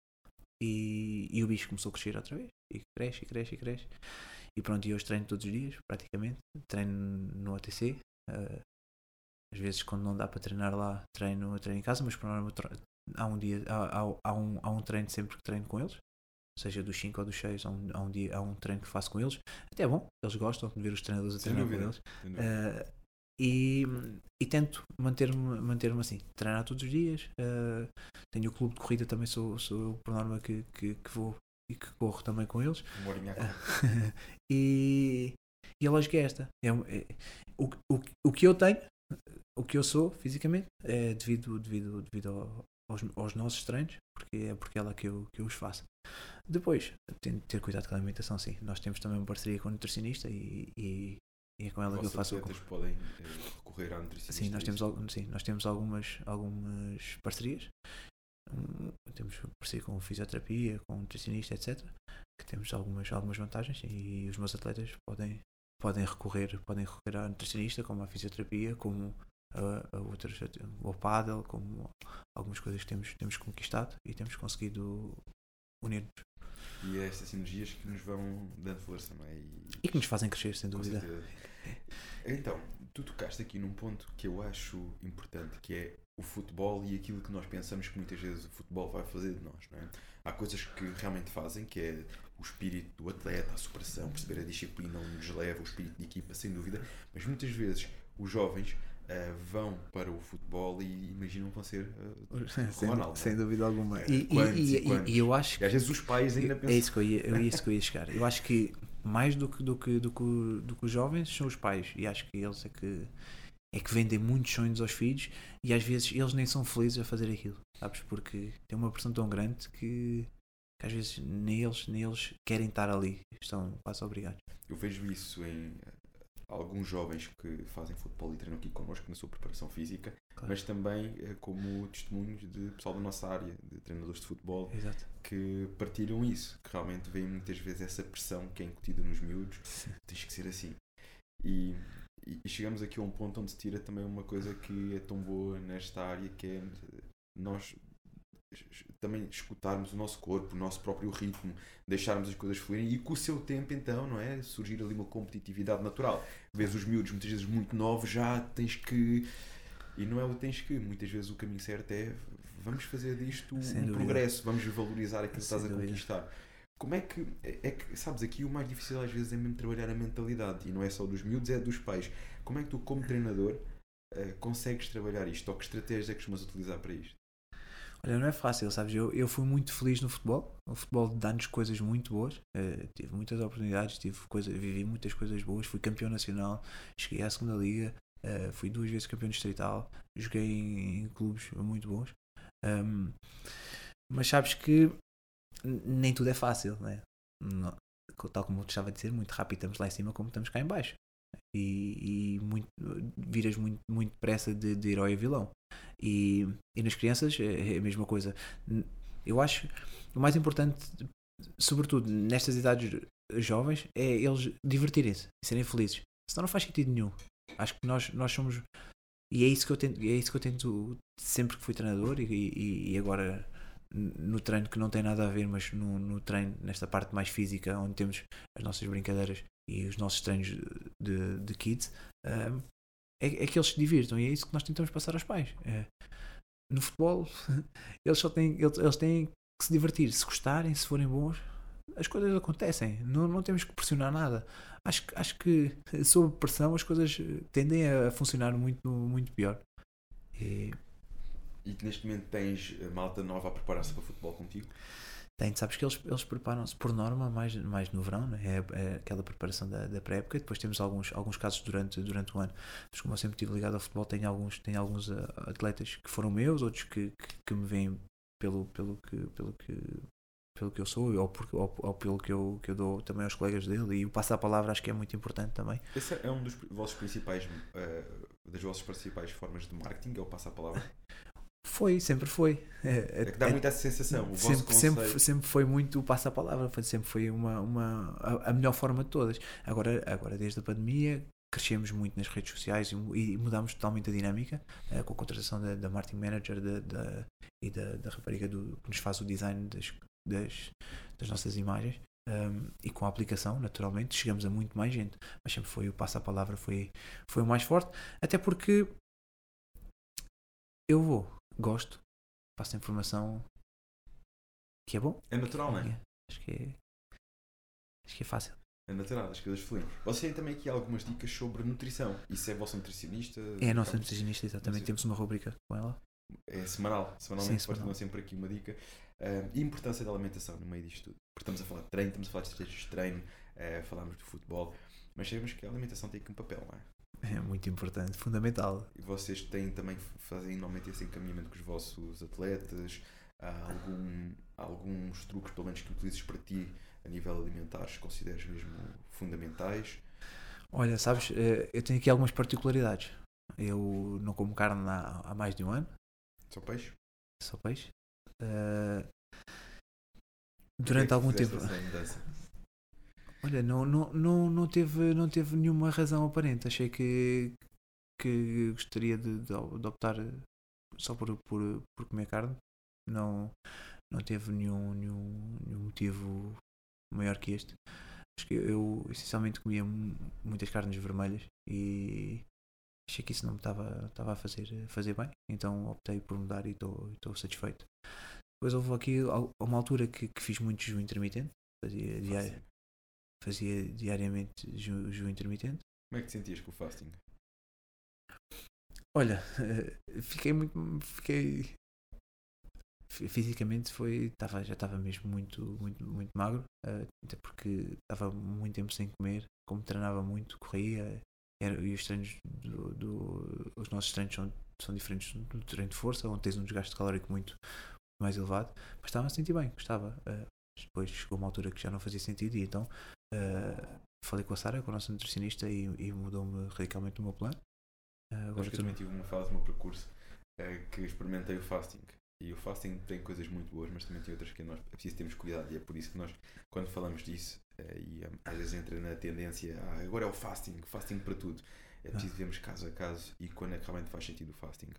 e, e o bicho começou a crescer outra vez. E cresce, e cresce, e cresce. E pronto, e hoje treino todos os dias, praticamente. Treino no OTC. eh, às vezes, quando não dá para treinar lá, treino, treino em casa, mas por norma há um dia, há, há, há um, há um treino sempre que treino com eles. Seja dos 5 ou dos 6, há um, há, um dia, há um treino que faço com eles. Até é bom, eles gostam de ver os treinadores a treinar com dúvida. eles. Sem dúvida. Uh, e, e tento manter-me manter assim, treinar todos os dias. uh, tenho o clube de corrida, também sou, sou eu, por norma, que, que, que vou e que corro também com eles. A *laughs* e, e a lógica é esta: é, é- o, o, o que eu tenho, o que eu sou fisicamente, é devido, devido, devido ao- aos, aos nossos treinos, porque é porque lá que eu, que eu os faço. Depois, ter cuidado com a alimentação, sim. Nós temos também uma parceria com o nutricionista e, e, e é com ela que eu faço o atletas podem eh, recorrer à nutricionista. Sim, nós é temos, isso? al- sim, nós temos algumas, algumas parcerias. Temos parceria com fisioterapia, com nutricionista, etc. Que temos algumas, algumas vantagens e os meus atletas podem, podem, recorrer, podem recorrer à nutricionista, como à fisioterapia, como a, a outras, ao paddle, como algumas coisas que temos, temos conquistado e temos conseguido unir-nos E é estas sinergias que nos vão dando força, não é? E, e que nos fazem crescer, sem dúvida. Então, tu tocaste aqui num ponto que eu acho importante, que é o futebol e aquilo que nós pensamos que muitas vezes o futebol vai fazer de nós, não é? Há coisas que realmente fazem, que é o espírito do atleta, a superação, perceber a disciplina onde nos leva, o espírito de equipa, sem dúvida, mas muitas vezes os jovens ah, vão para o futebol e imaginam que vão ser ah, sem, Ronaldo, sem é? dúvida alguma. É, E, e- quantos e- e eu acho E às vezes os pais ainda é pensam. isso que eu ia, é isso que eu ia chegar. Eu acho que mais do que, do que, do que, do que os jovens são os pais. E acho que eles é que, é que vendem muitos sonhos aos filhos e às vezes eles nem são felizes a fazer aquilo. Sabes? Porque tem uma pressão tão grande que, que às vezes nem eles, nem eles querem estar ali. Estão quase obrigados. Eu vejo isso em alguns jovens que fazem futebol e treinam aqui connosco na sua preparação física, Claro. mas também eh, como testemunhos de pessoal da nossa área, de treinadores de futebol, Exato. que partilham isso, que realmente veem muitas vezes essa pressão que é incutida nos miúdos, tens que ser assim. E, e- e chegamos aqui a um ponto onde se tira também uma coisa que é tão boa nesta área, que é eh, nós também escutarmos o nosso corpo, o nosso próprio ritmo, deixarmos as coisas fluírem e com o seu tempo então, não é? Surgir ali uma competitividade natural. Vês os miúdos muitas vezes muito novos, já tens que. E não é o tens que, muitas vezes o caminho certo é vamos fazer disto Sem um dúvida. progresso, vamos valorizar aquilo que Sem estás a dúvida. conquistar. Como é que, é que, sabes, aqui o mais difícil às vezes é mesmo trabalhar a mentalidade e não é só dos miúdos, é dos pais. Como é que tu, como treinador, eh, consegues trabalhar isto? Ou que estratégias é que costumas utilizar para isto? Olha, não é fácil, sabes? Eu, eu fui muito feliz no futebol. O futebol dá-nos coisas muito boas. Eh, tive muitas oportunidades, tive coisa, vivi muitas coisas boas. Fui campeão nacional, cheguei à segunda liga, eh, fui duas vezes campeão distrital, joguei em, em clubes muito bons. Ahm, mas sabes que nem tudo é fácil, né? Não- tal como eu estava a dizer, muito rápido estamos lá em cima como estamos cá em baixo. E, e muito, viras muito, muito depressa de, de herói a vilão. E, e nas crianças é é a mesma coisa. Eu acho o mais importante, sobretudo nestas idades jovens, é eles divertirem-se e serem felizes. Senão não faz sentido nenhum. Acho que nós, nós somos. E é isso que eu tento, é isso que eu tento sempre que fui treinador e, e, e agora no treino que não tem nada a ver, mas no, no treino, nesta parte mais física, onde temos as nossas brincadeiras e os nossos treinos de, de kids, ahm, é, é que eles se divirtam e é isso que nós tentamos passar aos pais. É, no futebol, *laughs* eles só têm, eles, eles têm que se divertir. Se gostarem, se forem bons, as coisas acontecem. Não, não temos que pressionar nada. Acho, acho que *laughs* sob pressão as coisas tendem a funcionar muito, muito pior. E E neste momento tens a malta nova a preparar-se para o futebol contigo? Tem, sabes que eles, eles preparam-se por norma mais, mais no verão, né? é, é aquela preparação da, da pré-época. e Depois temos alguns, alguns casos durante, durante o ano. Mas como eu sempre estive ligado ao futebol, tenho alguns, tenho alguns ah, atletas que foram meus, outros que, que, que me veem pelo, pelo, que, pelo que pelo que eu sou ou, por, ou, ou, pelo que eu, que eu dou também aos colegas dele e o passo a palavra acho que é muito importante também. Esse é um dos vossos principais, uh, das vossas principais formas de marketing, é o passo a palavra? *laughs* Foi, sempre foi. É, é que dá é, muito essa sensação. O sempre, sempre, sempre foi muito o passo a palavra, sempre foi uma, uma, a, a, melhor forma de todas. Agora, agora, desde a pandemia, crescemos muito nas redes sociais e, e mudámos totalmente a dinâmica uh, com a contratação da, da marketing manager da, da, e da, da rapariga do, que nos faz o design das, das, das nossas imagens. Um, e com a aplicação, naturalmente, chegamos a muito mais gente. Mas sempre foi o passo a palavra, foi, foi o mais forte. Até porque eu vou, gosto, passo a informação que é bom. É natural, não é? Acho que é, acho que é fácil. É natural, as coisas fluem. Você tem também aqui algumas dicas sobre nutrição. Isso é a vossa nutricionista? É a nossa nutricionista, exatamente. Temos uma rubrica com ela. É semanal. Semanalmente Sim, semanal. sempre aqui uma dica. Uh, a importância da alimentação no meio disto tudo. Porque estamos a falar de treino, estamos a falar de estratégias de treino, uh, falamos de futebol, mas sabemos que a alimentação tem aqui um papel, não é? Muito importante, fundamental. E vocês têm também, fazem normalmente esse encaminhamento com os vossos atletas? Há algum, alguns truques, pelo menos, que utilizes para ti a nível alimentar, se consideras mesmo fundamentais? Olha, sabes, eh, eu tenho aqui algumas particularidades. Eu não como carne há, há mais de um ano. Só peixe? Só peixe. Uh, durante algum tempo. Olha, não, não, não, não, teve, não teve nenhuma razão aparente. Achei que, que gostaria de, de, optar só por, por, por comer carne. Não, não teve nenhum, nenhum, nenhum motivo maior que este. Acho que eu essencialmente comia muitas carnes vermelhas e achei que isso não me estava, a fazer, fazer bem, então optei por mudar e estou satisfeito. Depois houve aqui uma altura que, que fiz muito jejum intermitente, fazia, diari fazia diariamente jejum intermitente. Como é que te sentias com o fasting? Olha, fiquei muito. Fiquei fisicamente foi tava, já estava mesmo muito muito muito magro uh, até porque estava muito tempo sem comer como treinava muito corria era, e os treinos do, do, os nossos treinos são, são diferentes do treino de força onde tens um desgaste calórico muito mais elevado mas estava a sentir bem gostava uh, depois chegou uma altura que já não fazia sentido e então uh, falei com a Sara com a nossa nutricionista e, e mudou-me radicalmente o meu plano uh, agora eu também tive uma fase no meu percurso que experimentei o fasting e o fasting tem coisas muito boas, mas também tem outras que nós é preciso termos cuidado. E é por isso que nós, quando falamos disso, eh, e eh, às vezes entra na tendência, ah, agora é o fasting, fasting para tudo. É preciso ah. vermos caso a caso e quando é que realmente faz sentido o fasting.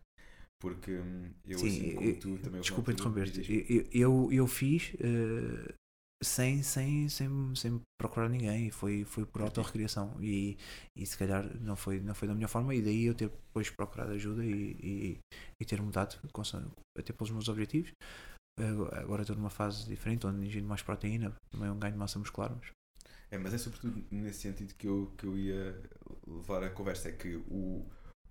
Porque hum, eu, Sim, assim como tu, também. Desculpa interromper-te. Eu, eu, eu, fiz uh, sem, sem, sem, sem procurar ninguém, foi, foi por autorrecriação. E, e se calhar não foi, não foi da melhor forma. E daí eu ter depois procurado ajuda e, e, e ter mudado até pelos meus objetivos. Agora estou numa fase diferente onde ingiro mais proteína, também é um ganho de massa muscular. Mas... É, mas é sobretudo nesse sentido que eu, que eu ia levar a conversa, é que o,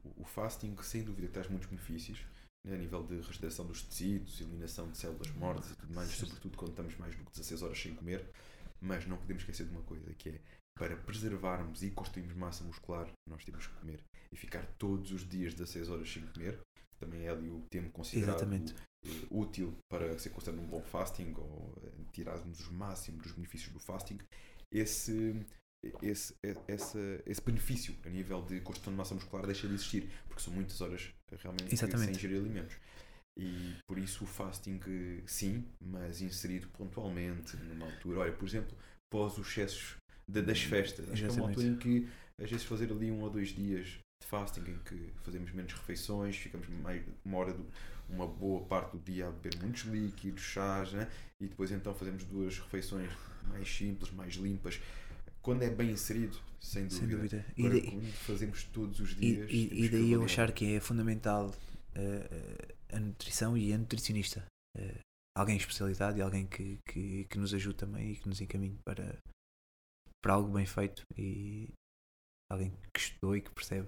o fasting sem dúvida traz muitos benefícios a nível de regeneração dos tecidos, eliminação de células mortas e tudo mais, sobretudo quando estamos mais do que 16 horas sem comer. Mas não podemos esquecer de uma coisa, que é para preservarmos e construirmos massa muscular, nós temos que comer. E ficar todos os dias 16 horas sem comer, também é ali o tempo considerado Exatamente. útil para ser considerado um bom fasting ou eh, tirarmos o máximo dos benefícios do fasting. Esse, esse, esse, esse benefício a nível de construção de massa muscular deixa de existir, porque são muitas horas realmente Exatamente. sem ingerir alimentos. E por isso o fasting, sim, mas inserido pontualmente, numa altura. Olha, por exemplo, pós os excessos de, das festas. Acho que é uma altura em que, às vezes, fazer ali um ou dois dias de fasting em que fazemos menos refeições, ficamos mais, uma hora, do, uma boa parte do dia a beber muitos líquidos, chás, né? e depois então fazemos duas refeições mais simples, mais limpas quando é bem inserido, sem dúvida. Sem dúvida. E daí, quando fazemos todos os dias. E, e, daí eu achar que é fundamental uh, a nutrição e a nutricionista. Uh, alguém especialidade e alguém que, que, que nos ajude também e que nos encaminhe para, para algo bem feito e alguém que estudou e que percebe.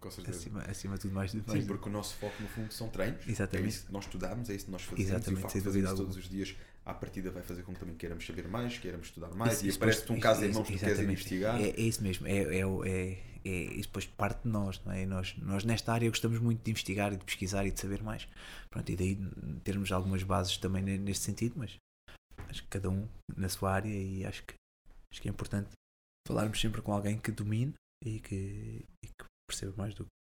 Com certeza. Acima, acima de tudo mais, mais Sim, porque o nosso foco no fundo são treinos. Exatamente. É isso que nós estudamos, é isso que nós fazemos Exatamente, e o facto de todos os dias à partida vai fazer com que também queiramos saber mais, queiramos estudar mais isso, e aparece-te um caso em mãos que tu queres investigar. É, é isso mesmo, é, é, é, é, isso depois parte de nós, não é? Nós, nós nesta área gostamos muito de investigar e de pesquisar e de saber mais. Pronto, e daí termos algumas bases também neste sentido, mas acho que cada um na sua área e acho que, acho que é importante falarmos sempre com alguém que domine e que, e que perceba mais do que.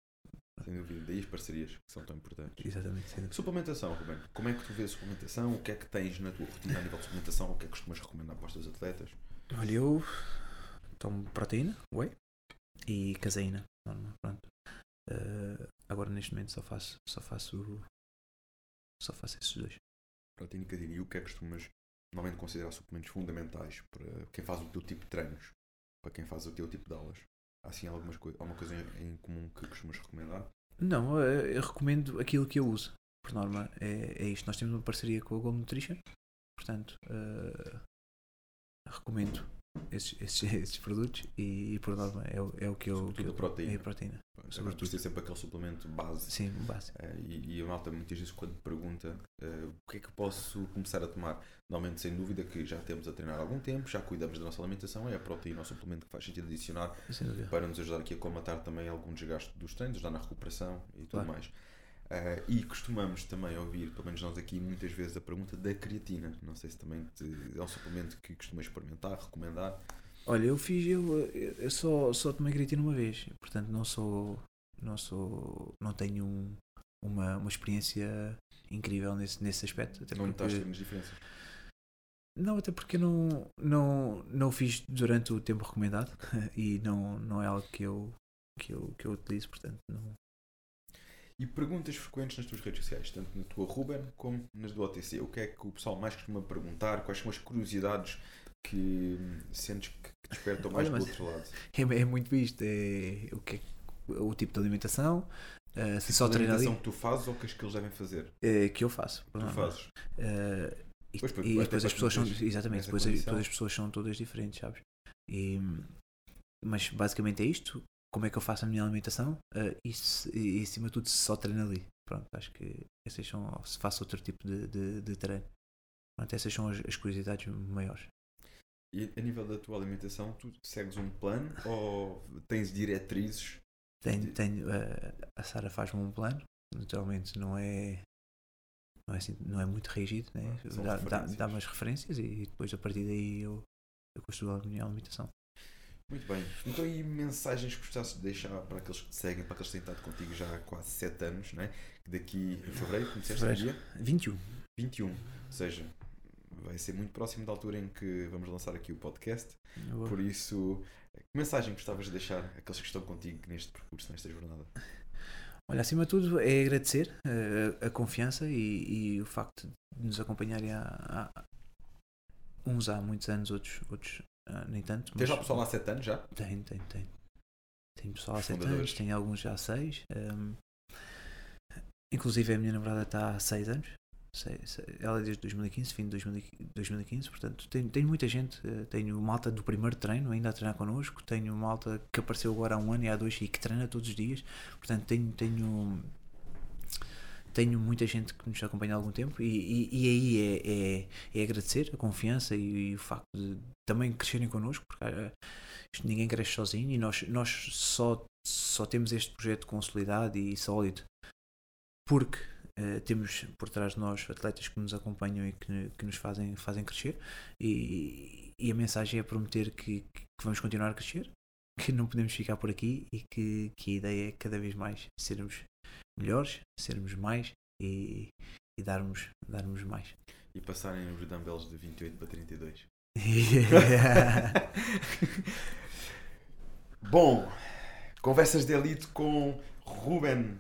Sem dúvida. Daí as parcerias que são tão importantes. Exatamente. sem dúvida. Suplementação, Ruben. Como é que tu vês a suplementação? O que é que tens na tua rotina a nível de suplementação? O que é que costumas recomendar para os teus atletas? Olha, eu tomo proteína, whey e caseína. normal, Pronto. Eh, agora neste momento só faço, só faço, só faço esses dois. Proteína e caseína. E o que é que costumas normalmente considerar suplementos fundamentais para quem faz o teu tipo de treinos? Para quem faz o teu tipo de aulas? Há assim algumas coi alguma coisa em em comum que costumas recomendar? Não, eh, eu recomendo aquilo que eu uso. Por norma, é, é isto. Nós temos uma parceria com a Gold Nutrition, portanto, eh, recomendo esses, *laughs* esses produtos e, por norma é, o- é o que eu. Que eu a proteína. É a proteína. Sobretudo. por ser sempre aquele suplemento base. Sim, básico. Eh, e, e eu noto muitas vezes quando pergunta eh, o que é que posso começar a tomar. Normalmente, sem dúvida, que já temos a treinar há algum tempo, já cuidamos da nossa alimentação, é a proteína, o suplemento que faz sentido adicionar para nos ajudar aqui a comatar também algum desgaste dos treinos, ajudar na recuperação e tudo Claro. mais. Eh, e costumamos também ouvir, pelo menos nós aqui, muitas vezes a pergunta da creatina. Não sei se também te- é um suplemento que costumas experimentar, recomendar. Olha, eu fiz, eu, eu só, só tomei creatina uma vez, portanto não sou, não sou, não tenho um- uma, uma experiência incrível nesse, nesse aspecto. Até Não notaste grandes diferenças. não, até porque não, não, não fiz durante o tempo recomendado *laughs* e não, não é algo que eu, que eu, que eu utilizo, portanto não. E perguntas frequentes nas tuas redes sociais, tanto na tua Ruben como nas do OTC. O que é que o pessoal mais costuma perguntar? Quais são as curiosidades que hum, sentes que que despertam mais Olha, do outro lado? É, é muito visto, é o, que é, que- o tipo de alimentação, eh, se Tipo só treinar ali, alimentação que tu fazes ou que que eles devem fazer? eh, que eu faço. por Tu fazes. Eh, e, Pois, e depois as pessoas são exatamente depois, depois as pessoas são todas diferentes sabes e, mas basicamente é isto como é que eu faço a minha alimentação? Eh, e, se- e acima de tudo se só treino ali. Pronto acho que essas são se faço outro tipo de, de, de treino. Pronto, essas são as, as curiosidades maiores. E a nível da tua alimentação, tu segues um plano ou tens diretrizes? tenho, tenho eh, a Sara faz-me um plano. Naturalmente não é não é, assim, não é muito rígido né? Ah, são dá, dá, umas referências e depois a partir daí eu, eu construo a minha alimentação Muito bem. Então, e mensagens que gostasses de deixar para aqueles que te seguem, para aqueles que têm estado contigo já há quase 7 anos, né? que daqui em fevereiro, como disseste, dia 21 21. Ou seja, vai ser muito próximo da altura em que vamos lançar aqui o podcast. Eu- Por isso, que mensagem gostavas de deixar àqueles que estão contigo neste percurso, nesta jornada? Olha, acima de tudo é agradecer eh, a, confiança e, e o facto de nos acompanharem há, há- uns há muitos anos, outros, outros ah, nem tanto. Tens já pessoal há 7 anos já? Tenho, tenho, tenho. Tenho pessoal há Os 7 fundadores. anos, tenho alguns já há 6. inclusive a minha namorada está há 6 anos. Sei- sei- ela é desde 2015, fim de 2015, 2015 portanto tenho, tenho muita gente. eh, Tenho malta do primeiro treino ainda a treinar connosco, tenho malta que apareceu agora há um ano e há dois e que treina todos os dias. Portanto, tenho, tenho, tenho muita gente que nos acompanha há algum tempo e, e, e aí é, é, é agradecer a confiança e, e o facto de também crescerem connosco, porque ah, ninguém cresce sozinho e nós, nós só, só temos este projeto consolidado e sólido porque eh, temos por trás de nós atletas que nos acompanham e que, que nos fazem, fazem crescer e, e a mensagem é prometer que, que vamos continuar a crescer, que não podemos ficar por aqui e que, que a ideia é cada vez mais sermos melhores, sermos mais e, e darmos, darmos mais. E passarem os dumbbells de 28 para 32. *laughs* Bom, conversas de elite com Ruben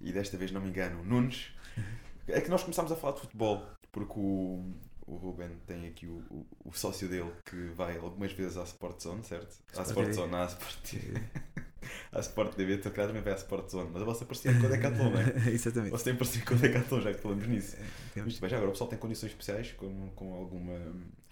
e desta vez não me engano, Nunes. É que nós começámos a falar de futebol porque o, o Ruben tem aqui o, o, o sócio dele que vai algumas vezes à Sport Zone, certo? À Sport. Zone, à Sport TV. À Sport TV, tu calhar também vai à Sport Zone, mas a vossa parecia com a Decathlon, não é? *laughs* Exatamente. Você tem parecido com a Decathlon, já que falamos nisso. Temos- Muito bem, já agora o pessoal tem condições especiais com, com alguma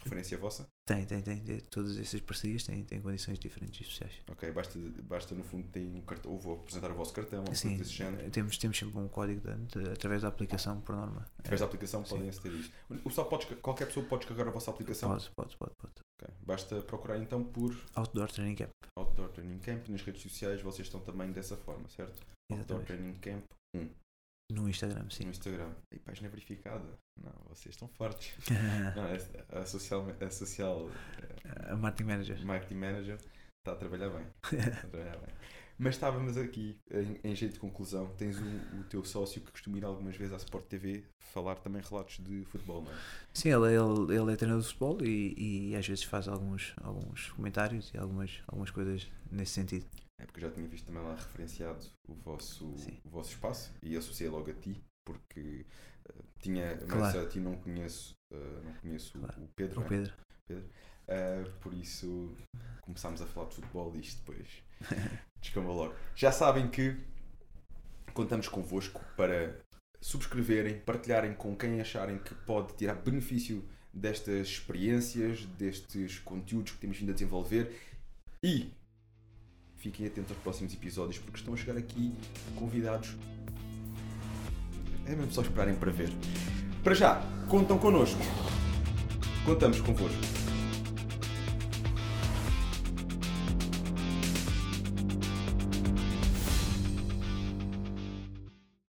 referência vossa? Tem, tem, tem, tem. Todas essas parcerias têm, têm condições diferentes e especiais. Ok, basta, basta no fundo ter um cartão, ou vou apresentar o vosso cartão, ou Sim, desse género. temos, temos sempre um código de, de- através da aplicação, por norma. Através da aplicação Sim. podem aceder a isto. O pessoal pode, qualquer pessoa pode descarregar a vossa aplicação. Pode, pode, pode, Basta procurar então por Outdoor Training Camp. Outdoor Training Camp nas redes sociais, vocês estão também dessa forma, certo? Outdoor Exatamente. Training Camp 1. No Instagram, sim. no Instagram. E página verificada. Não, vocês estão fortes. *laughs* Não, é- a social, a social a Marketing Manager. marketing manager está a trabalhar bem. *laughs* Está a trabalhar bem. Mas estávamos aqui, em, em jeito de conclusão, tens o, o teu sócio que costuma ir algumas vezes à Sport TV falar também relatos de futebol, não é? Sim, ele, ele, ele é treinador de futebol e, e às vezes faz alguns, alguns comentários e algumas, algumas coisas nesse sentido. É porque eu já tinha visto também lá referenciado o vosso, Sim. o vosso espaço e associei logo a ti, porque eh, tinha, mas Claro. a ti não conheço, eh, não conheço o- Claro. o Pedro, O né? Pedro. Eh, por isso começámos a falar de futebol e isto depois *laughs* descambou logo. Já sabem que contamos convosco para subscreverem, partilharem com quem acharem que pode tirar benefício destas experiências, destes conteúdos que temos vindo a desenvolver e fiquem atentos aos próximos episódios porque estão a chegar aqui convidados. É mesmo só esperarem para ver. Para já, contam connosco. Contamos convosco.